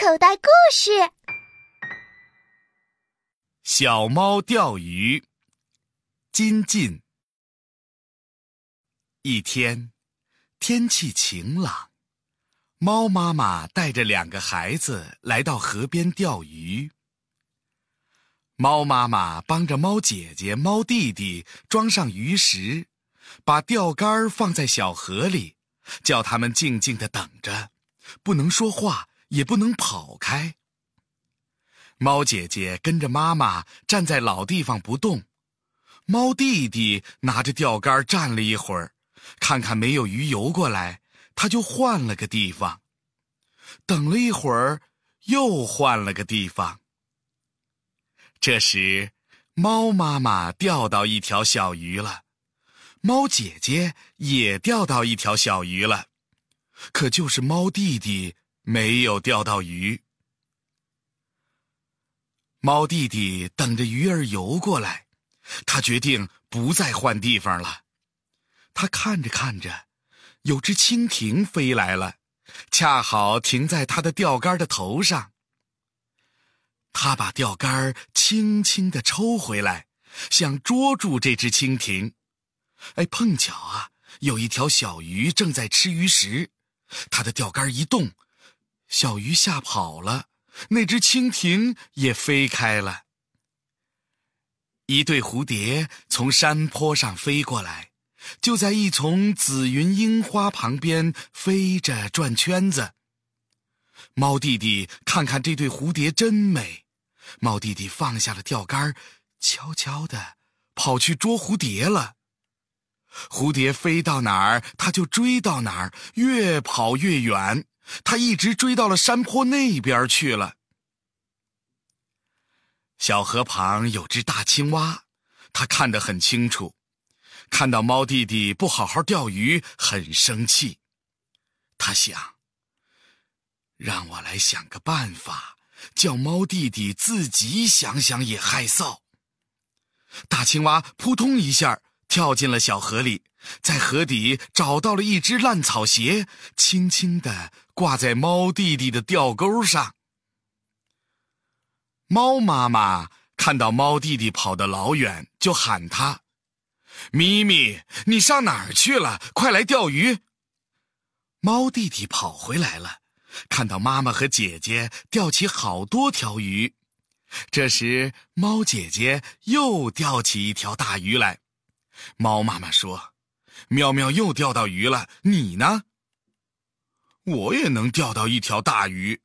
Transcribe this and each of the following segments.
口袋故事：小猫钓鱼。金进。一天，天气晴朗，猫妈妈带着两个孩子来到河边钓鱼。猫妈妈帮着猫姐姐、猫弟弟装上鱼食，把钓竿放在小河里，叫他们静静的等着，不能说话。也不能跑开。猫姐姐跟着妈妈站在老地方不动，猫弟弟拿着钓竿站了一会儿，看看没有鱼游过来，他就换了个地方。等了一会儿，又换了个地方。这时，猫妈妈钓到一条小鱼了，猫姐姐也钓到一条小鱼了，可就是猫弟弟。没有钓到鱼，猫弟弟等着鱼儿游过来，他决定不再换地方了。他看着看着，有只蜻蜓飞来了，恰好停在他的钓竿的头上。他把钓竿轻轻地抽回来，想捉住这只蜻蜓。哎，碰巧啊，有一条小鱼正在吃鱼食，他的钓竿一动。小鱼吓跑了，那只蜻蜓也飞开了。一对蝴蝶从山坡上飞过来，就在一丛紫云樱花旁边飞着转圈子。猫弟弟看看这对蝴蝶真美，猫弟弟放下了钓竿，悄悄地跑去捉蝴蝶了。蝴蝶飞到哪儿，他就追到哪儿，越跑越远。他一直追到了山坡那边去了。小河旁有只大青蛙，它看得很清楚，看到猫弟弟不好好钓鱼，很生气。他想：让我来想个办法，叫猫弟弟自己想想也害臊。大青蛙扑通一下跳进了小河里。在河底找到了一只烂草鞋，轻轻地挂在猫弟弟的钓钩上。猫妈妈看到猫弟弟跑得老远，就喊他：“咪咪，你上哪儿去了？快来钓鱼！”猫弟弟跑回来了，看到妈妈和姐姐钓起好多条鱼。这时，猫姐姐又钓起一条大鱼来。猫妈妈说。妙妙又钓到鱼了，你呢？我也能钓到一条大鱼。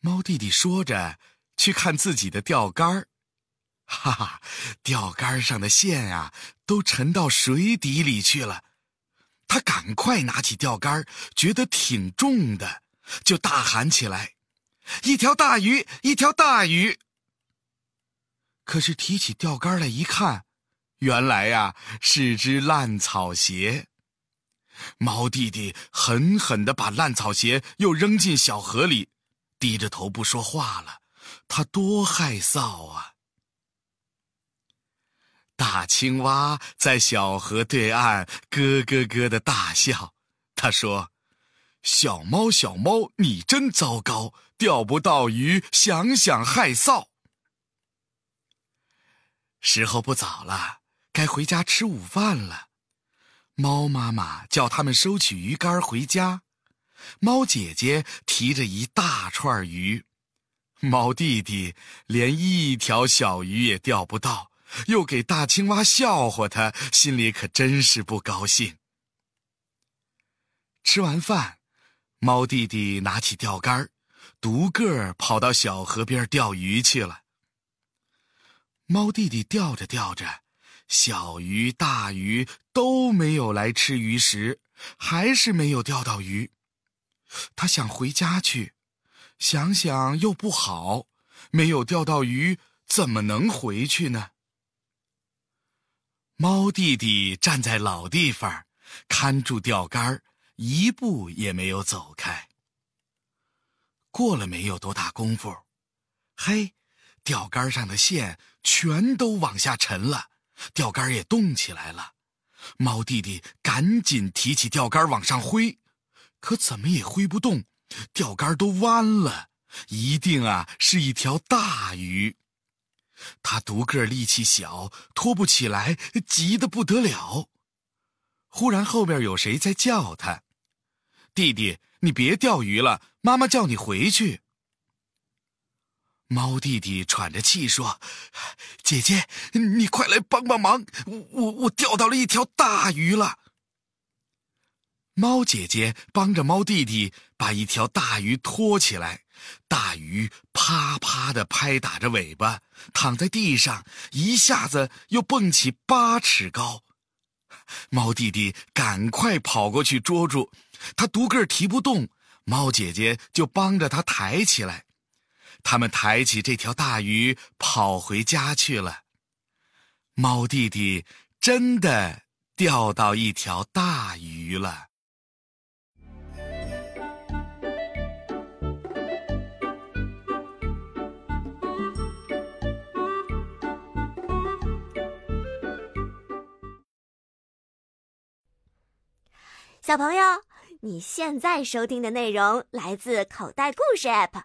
猫弟弟说着，去看自己的钓竿儿，哈哈，钓竿上的线啊，都沉到水底里去了。他赶快拿起钓竿，觉得挺重的，就大喊起来：“一条大鱼，一条大鱼！”可是提起钓竿来一看。原来呀，是只烂草鞋。猫弟弟狠狠地把烂草鞋又扔进小河里，低着头不说话了。他多害臊啊！大青蛙在小河对岸咯咯咯的大笑。他说：“小猫，小猫，你真糟糕，钓不到鱼，想想害臊。”时候不早了。该回家吃午饭了，猫妈妈叫他们收起鱼竿回家。猫姐姐提着一大串鱼，猫弟弟连一条小鱼也钓不到，又给大青蛙笑话他，心里可真是不高兴。吃完饭，猫弟弟拿起钓竿，独个儿跑到小河边钓鱼去了。猫弟弟钓着钓着。小鱼、大鱼都没有来吃鱼食，还是没有钓到鱼。他想回家去，想想又不好，没有钓到鱼，怎么能回去呢？猫弟弟站在老地方，看住钓竿，一步也没有走开。过了没有多大功夫，嘿，钓竿上的线全都往下沉了。钓竿也动起来了，猫弟弟赶紧提起钓竿往上挥，可怎么也挥不动，钓竿都弯了，一定啊是一条大鱼。他独个力气小，拖不起来，急得不得了。忽然后边有谁在叫他：“弟弟，你别钓鱼了，妈妈叫你回去。”猫弟弟喘着气说：“姐姐，你快来帮帮忙，我我钓到了一条大鱼了。”猫姐姐帮着猫弟弟把一条大鱼拖起来，大鱼啪啪的拍打着尾巴，躺在地上，一下子又蹦起八尺高。猫弟弟赶快跑过去捉住，他独个提不动，猫姐姐就帮着他抬起来。他们抬起这条大鱼，跑回家去了。猫弟弟真的钓到一条大鱼了。小朋友，你现在收听的内容来自口袋故事 App。